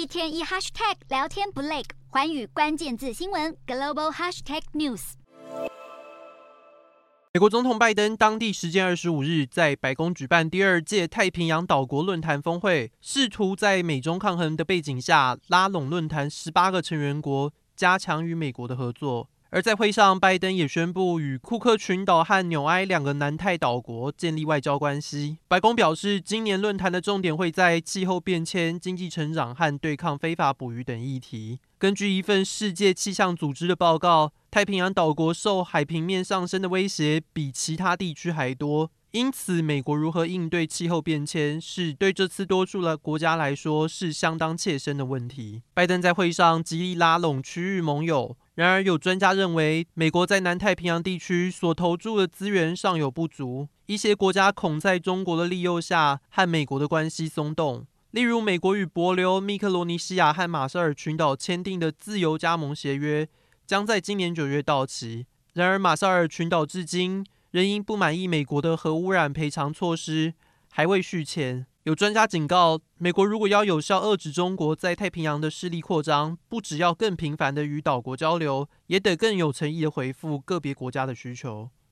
一天一 hashtag 聊天不累，环宇关键字新闻 global hashtag news。美国总统拜登当地时间二十五日在白宫举办第二届太平洋岛国论坛峰会，试图在美中抗衡的背景下拉拢论坛十八个成员国，加强与美国的合作。而在会上，拜登也宣布与库克群岛和纽埃两个南太岛国建立外交关系。白宫表示，今年论坛的重点会在气候变迁、经济成长和对抗非法捕鱼等议题。根据一份世界气象组织的报告，太平洋岛国受海平面上升的威胁比其他地区还多。因此，美国如何应对气候变迁，是对这次多数的国家来说是相当切身的问题。拜登在会上极力拉拢区域盟友。然而，有专家认为，美国在南太平洋地区所投注的资源尚有不足。一些国家恐在中国的利诱下和美国的关系松动。例如，美国与帛琉、密克罗尼西亚和马绍尔群岛签订的自由加盟协约将在今年九月到期。然而，马绍尔群岛至今仍因不满意美国的核污染赔偿措施，还未续签。有专家警告，美国如果要有效遏制中国在太平洋的势力扩张，不只要更频繁地与岛国交流，也得更有诚意地回复个别国家的需求。